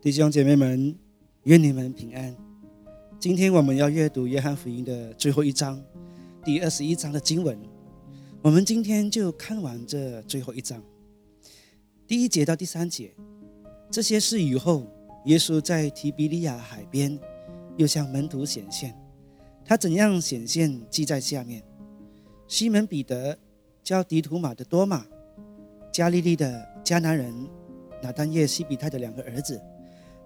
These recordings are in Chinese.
弟兄姐妹们，愿你们平安。今天我们要阅读约翰福音的最后一章，第二十一章的经文。我们今天就看完这最后一章，第一节到第三节。这些事以后，耶稣在提比利亚海边又向门徒显现。他怎样显现，记在下面。西门彼得叫迪图马的多马，加利利的迦南人拿丹叶西比泰的两个儿子。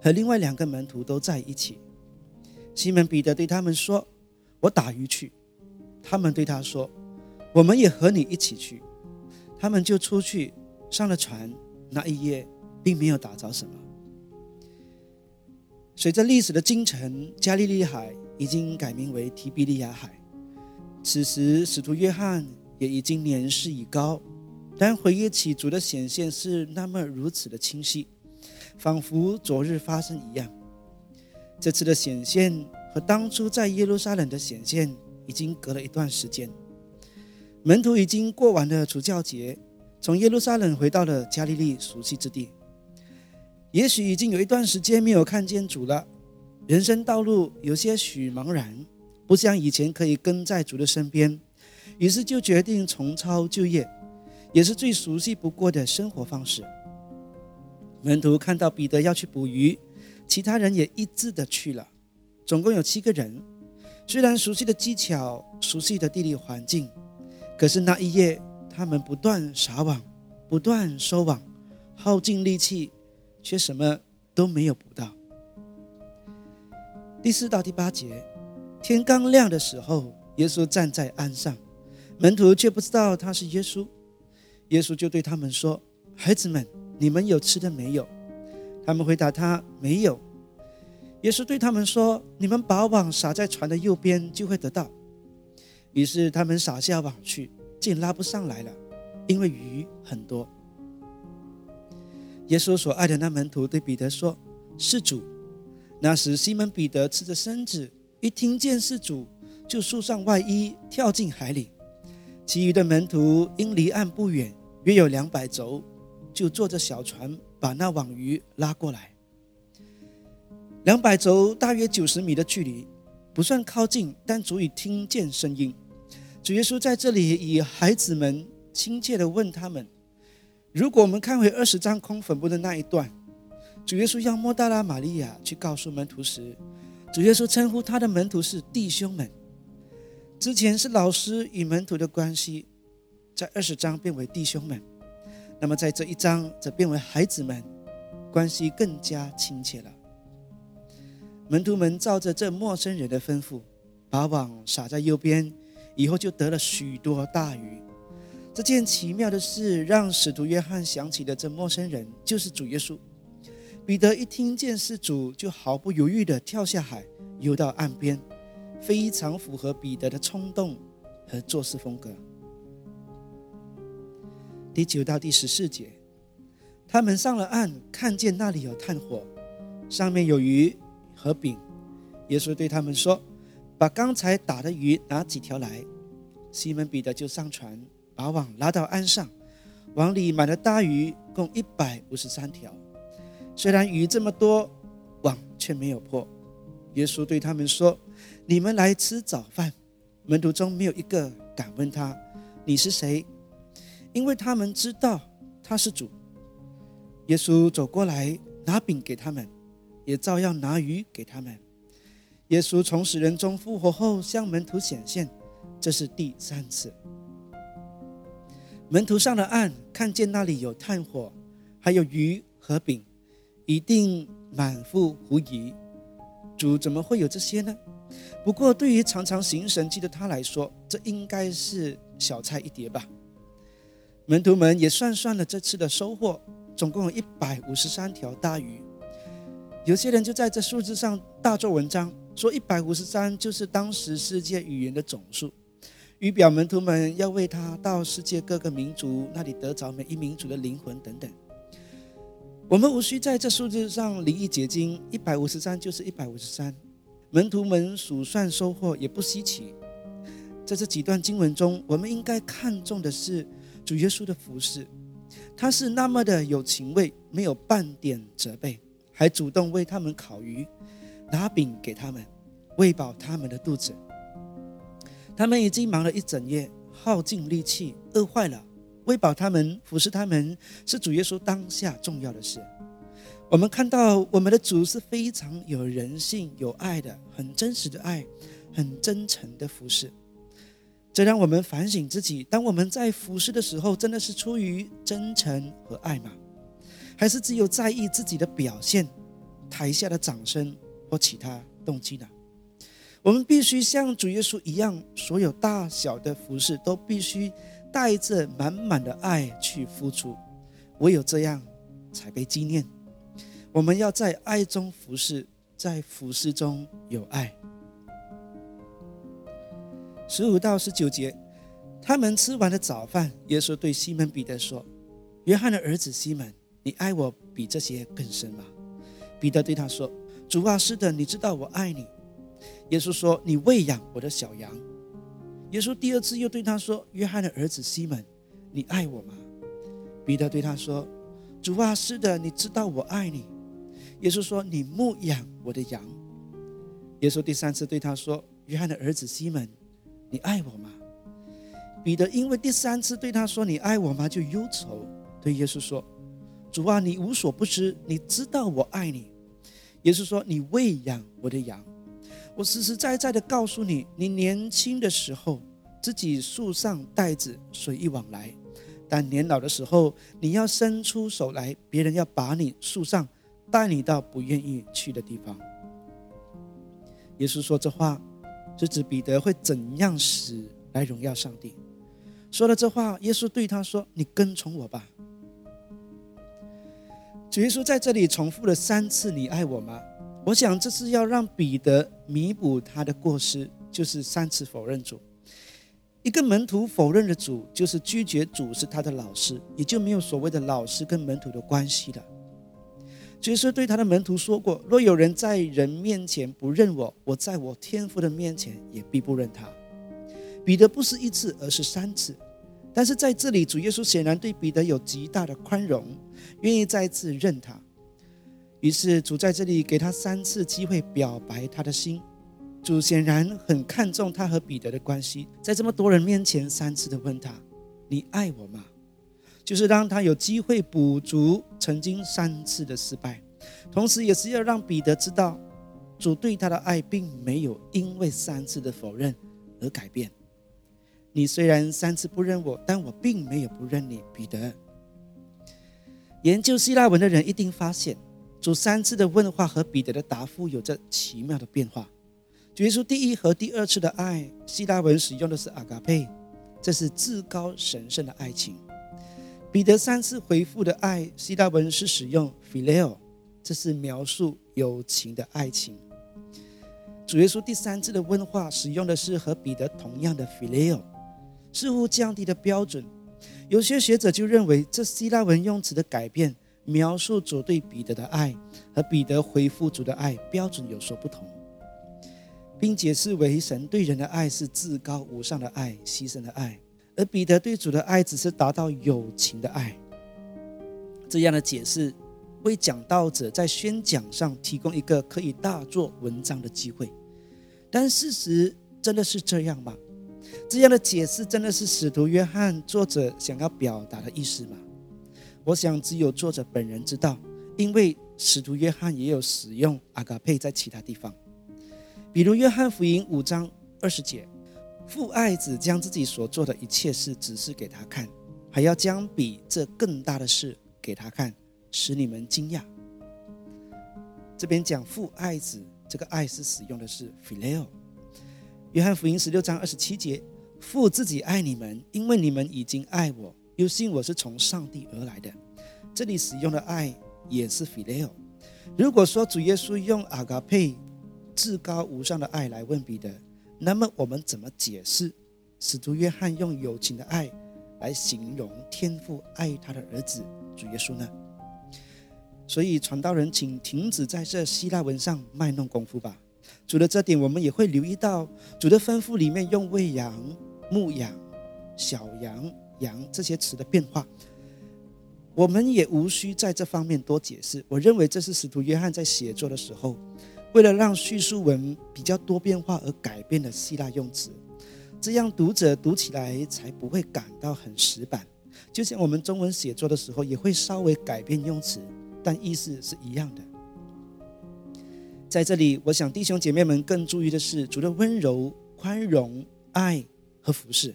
和另外两个门徒都在一起。西门彼得对他们说：“我打鱼去。”他们对他说：“我们也和你一起去。”他们就出去上了船。那一夜并没有打着什么。随着历史的进程，加利利海已经改名为提比利亚海。此时，使徒约翰也已经年事已高，但回忆起主的显现是那么如此的清晰。仿佛昨日发生一样。这次的显现和当初在耶路撒冷的显现已经隔了一段时间。门徒已经过完了除教节，从耶路撒冷回到了加利利熟悉之地。也许已经有一段时间没有看见主了，人生道路有些许茫然，不像以前可以跟在主的身边，于是就决定重操旧业，也是最熟悉不过的生活方式。门徒看到彼得要去捕鱼，其他人也一致的去了。总共有七个人。虽然熟悉的技巧、熟悉的地理环境，可是那一夜他们不断撒网，不断收网，耗尽力气，却什么都没有捕到。第四到第八节，天刚亮的时候，耶稣站在岸上，门徒却不知道他是耶稣。耶稣就对他们说：“孩子们。”你们有吃的没有？他们回答他没有。耶稣对他们说：“你们把网撒在船的右边，就会得到。”于是他们撒下网去，竟拉不上来了，因为鱼很多。耶稣所爱的那门徒对彼得说：“是主。”那时西门彼得赤着身子，一听见是主，就束上外衣，跳进海里。其余的门徒因离岸不远，约有两百轴。就坐着小船把那网鱼拉过来，两百轴大约九十米的距离，不算靠近，但足以听见声音。主耶稣在这里以孩子们亲切地问他们：如果我们看回二十章空坟墓的那一段，主耶稣要莫大拉玛利亚去告诉门徒时，主耶稣称呼他的门徒是弟兄们。之前是老师与门徒的关系，在二十章变为弟兄们。那么在这一章则变为孩子们，关系更加亲切了。门徒们照着这陌生人的吩咐，把网撒在右边，以后就得了许多大鱼。这件奇妙的事让使徒约翰想起的这陌生人就是主耶稣。彼得一听见是主，就毫不犹豫地跳下海，游到岸边，非常符合彼得的冲动和做事风格。第九到第十四节，他们上了岸，看见那里有炭火，上面有鱼和饼。耶稣对他们说：“把刚才打的鱼拿几条来。”西门彼得就上船，把网拉到岸上，网里满了大鱼，共一百五十三条。虽然鱼这么多，网却没有破。耶稣对他们说：“你们来吃早饭。”门徒中没有一个敢问他：“你是谁？”因为他们知道他是主，耶稣走过来拿饼给他们，也照样拿鱼给他们。耶稣从死人中复活后向门徒显现，这是第三次。门徒上了岸，看见那里有炭火，还有鱼和饼，一定满腹狐疑：主怎么会有这些呢？不过对于常常行神迹的他来说，这应该是小菜一碟吧。门徒们也算算了这次的收获，总共有一百五十三条大鱼。有些人就在这数字上大做文章，说一百五十三就是当时世界语言的总数，预表门徒们要为他到世界各个民族那里得着每一民族的灵魂等等。我们无需在这数字上离异结晶，一百五十三就是一百五十三。门徒们数算收获也不稀奇。在这几段经文中，我们应该看重的是。主耶稣的服饰，他是那么的有情味，没有半点责备，还主动为他们烤鱼，拿饼给他们，喂饱他们的肚子。他们已经忙了一整夜，耗尽力气，饿坏了。喂饱他们，服侍他们，是主耶稣当下重要的事。我们看到我们的主是非常有人性、有爱的，很真实的爱，很真诚的服侍。这让我们反省自己：当我们在服侍的时候，真的是出于真诚和爱吗？还是只有在意自己的表现、台下的掌声或其他动机呢？我们必须像主耶稣一样，所有大小的服饰都必须带着满满的爱去付出，唯有这样才被纪念。我们要在爱中服侍，在服侍中有爱。十五到十九节，他们吃完了早饭，耶稣对西门彼得说：“约翰的儿子西门。”你爱我比这些更深吗？彼得对他说：“主啊，是的，你知道我爱你。”耶稣说：“你喂养我的小羊。”耶稣第二次又对他说：“约翰的儿子西门，你爱我吗？”彼得对他说：“主啊，是的，你知道我爱你。”耶稣说：“你牧养我的羊。”耶稣第三次对他说：“约翰的儿子西门，你爱我吗？”彼得因为第三次对他说：“你爱我吗？”就忧愁，对耶稣说。主啊，你无所不知，你知道我爱你。也是说，你喂养我的羊。我实实在在的告诉你，你年轻的时候自己树上带子随意往来，但年老的时候，你要伸出手来，别人要把你树上带你到不愿意去的地方。耶稣说这话，是指彼得会怎样死来荣耀上帝。说了这话，耶稣对他说：“你跟从我吧。”主耶稣在这里重复了三次：“你爱我吗？”我想这是要让彼得弥补他的过失，就是三次否认主。一个门徒否认了主，就是拒绝主是他的老师，也就没有所谓的老师跟门徒的关系了。主耶稣对他的门徒说过：“若有人在人面前不认我，我在我天父的面前也必不认他。”彼得不是一次，而是三次。但是在这里，主耶稣显然对彼得有极大的宽容，愿意再次认他。于是主在这里给他三次机会表白他的心。主显然很看重他和彼得的关系，在这么多人面前三次的问他：“你爱我吗？”就是让他有机会补足曾经三次的失败，同时也是要让彼得知道，主对他的爱并没有因为三次的否认而改变。你虽然三次不认我，但我并没有不认你，彼得。研究希腊文的人一定发现，主三次的问话和彼得的答复有着奇妙的变化。主耶稣第一和第二次的爱，希腊文使用的是阿嘎佩，这是至高神圣的爱情。彼得三次回复的爱，希腊文是使用 phileo，这是描述友情的爱情。主耶稣第三次的问话使用的是和彼得同样的 phileo。似乎降低的标准，有些学者就认为这希腊文用词的改变，描述主对彼得的爱和彼得回复主的爱标准有所不同，并解释为神对人的爱是至高无上的爱、牺牲的爱，而彼得对主的爱只是达到友情的爱。这样的解释为讲道者在宣讲上提供一个可以大做文章的机会，但事实真的是这样吗？这样的解释真的是使徒约翰作者想要表达的意思吗？我想只有作者本人知道，因为使徒约翰也有使用阿嘎佩在其他地方，比如约翰福音五章二十节，父爱子将自己所做的一切事指示给他看，还要将比这更大的事给他看，使你们惊讶。这边讲父爱子，这个爱是使用的是 phileo。约翰福音十六章二十七节：“父自己爱你们，因为你们已经爱我，又信我是从上帝而来的。”这里使用的爱也是 phileo。如果说主耶稣用阿嘎佩至高无上的爱来问彼得，那么我们怎么解释使徒约翰用友情的爱来形容天父爱他的儿子主耶稣呢？所以传道人，请停止在这希腊文上卖弄功夫吧。除了这点，我们也会留意到主的吩咐里面用喂养、牧养、小羊、羊这些词的变化。我们也无需在这方面多解释。我认为这是使徒约翰在写作的时候，为了让叙述文比较多变化而改变的希腊用词，这样读者读起来才不会感到很死板。就像我们中文写作的时候，也会稍微改变用词，但意思是一样的。在这里，我想弟兄姐妹们更注意的是主的温柔、宽容、爱和服侍。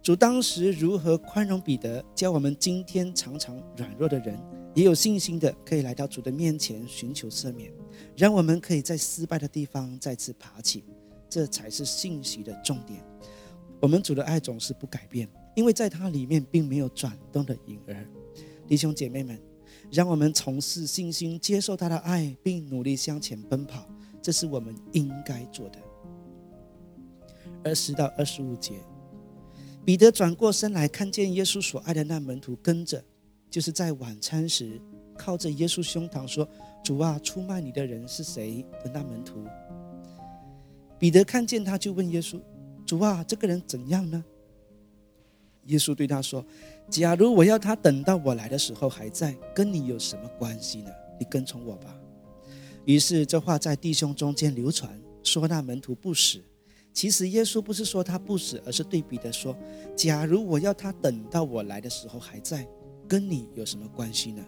主当时如何宽容彼得，教我们今天常常软弱的人也有信心的，可以来到主的面前寻求赦免，让我们可以在失败的地方再次爬起。这才是信息的重点。我们主的爱总是不改变，因为在它里面并没有转动的影儿。弟兄姐妹们。让我们从事信心，接受他的爱，并努力向前奔跑，这是我们应该做的。二十到二十五节，彼得转过身来，看见耶稣所爱的那门徒跟着，就是在晚餐时靠着耶稣胸膛说：“主啊，出卖你的人是谁？”的那门徒。彼得看见他，就问耶稣：“主啊，这个人怎样呢？”耶稣对他说。假如我要他等到我来的时候还在，跟你有什么关系呢？你跟从我吧。于是这话在弟兄中间流传，说那门徒不死。其实耶稣不是说他不死，而是对彼得说：假如我要他等到我来的时候还在，跟你有什么关系呢？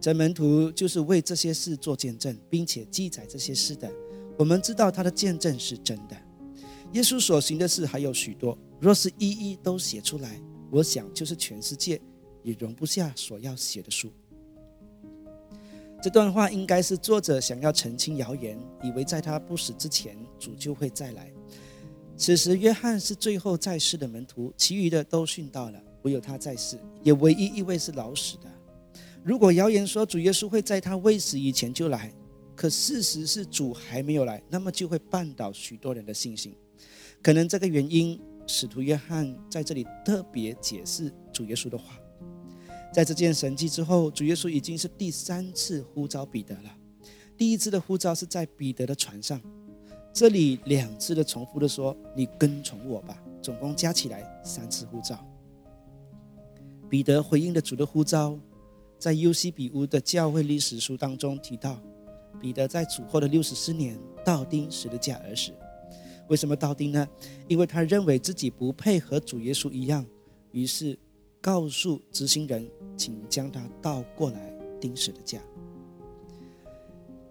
这门徒就是为这些事做见证，并且记载这些事的。我们知道他的见证是真的。耶稣所行的事还有许多，若是一一都写出来。我想，就是全世界也容不下所要写的书。这段话应该是作者想要澄清谣言，以为在他不死之前，主就会再来。此时，约翰是最后在世的门徒，其余的都殉道了，唯有他在世，也唯一一位是老死的。如果谣言说主耶稣会在他未死以前就来，可事实是主还没有来，那么就会绊倒许多人的信心。可能这个原因。使徒约翰在这里特别解释主耶稣的话，在这件神迹之后，主耶稣已经是第三次呼召彼得了。第一次的呼召是在彼得的船上，这里两次的重复的说：“你跟从我吧。”总共加起来三次呼召。彼得回应了主的呼召，在尤西比乌的教会历史书当中提到，彼得在主后的六十四年倒钉十字架而死。为什么倒钉呢？因为他认为自己不配和主耶稣一样，于是告诉执行人，请将他倒过来钉十的架。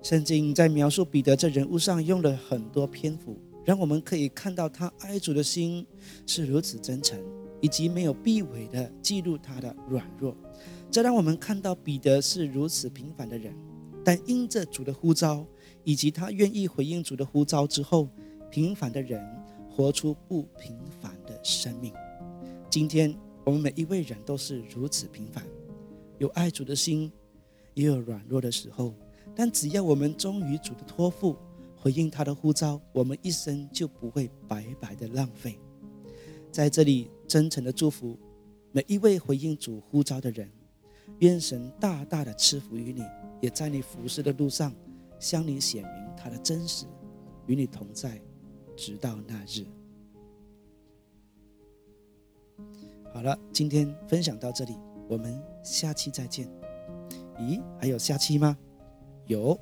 圣经在描述彼得这人物上用了很多篇幅，让我们可以看到他爱主的心是如此真诚，以及没有避讳的记录他的软弱。这让我们看到彼得是如此平凡的人，但因着主的呼召，以及他愿意回应主的呼召之后。平凡的人活出不平凡的生命。今天我们每一位人都是如此平凡，有爱主的心，也有软弱的时候。但只要我们忠于主的托付，回应他的呼召，我们一生就不会白白的浪费。在这里，真诚的祝福每一位回应主呼召的人，愿神大大的赐福于你，也在你服侍的路上向你显明他的真实，与你同在。直到那日。好了，今天分享到这里，我们下期再见。咦，还有下期吗？有。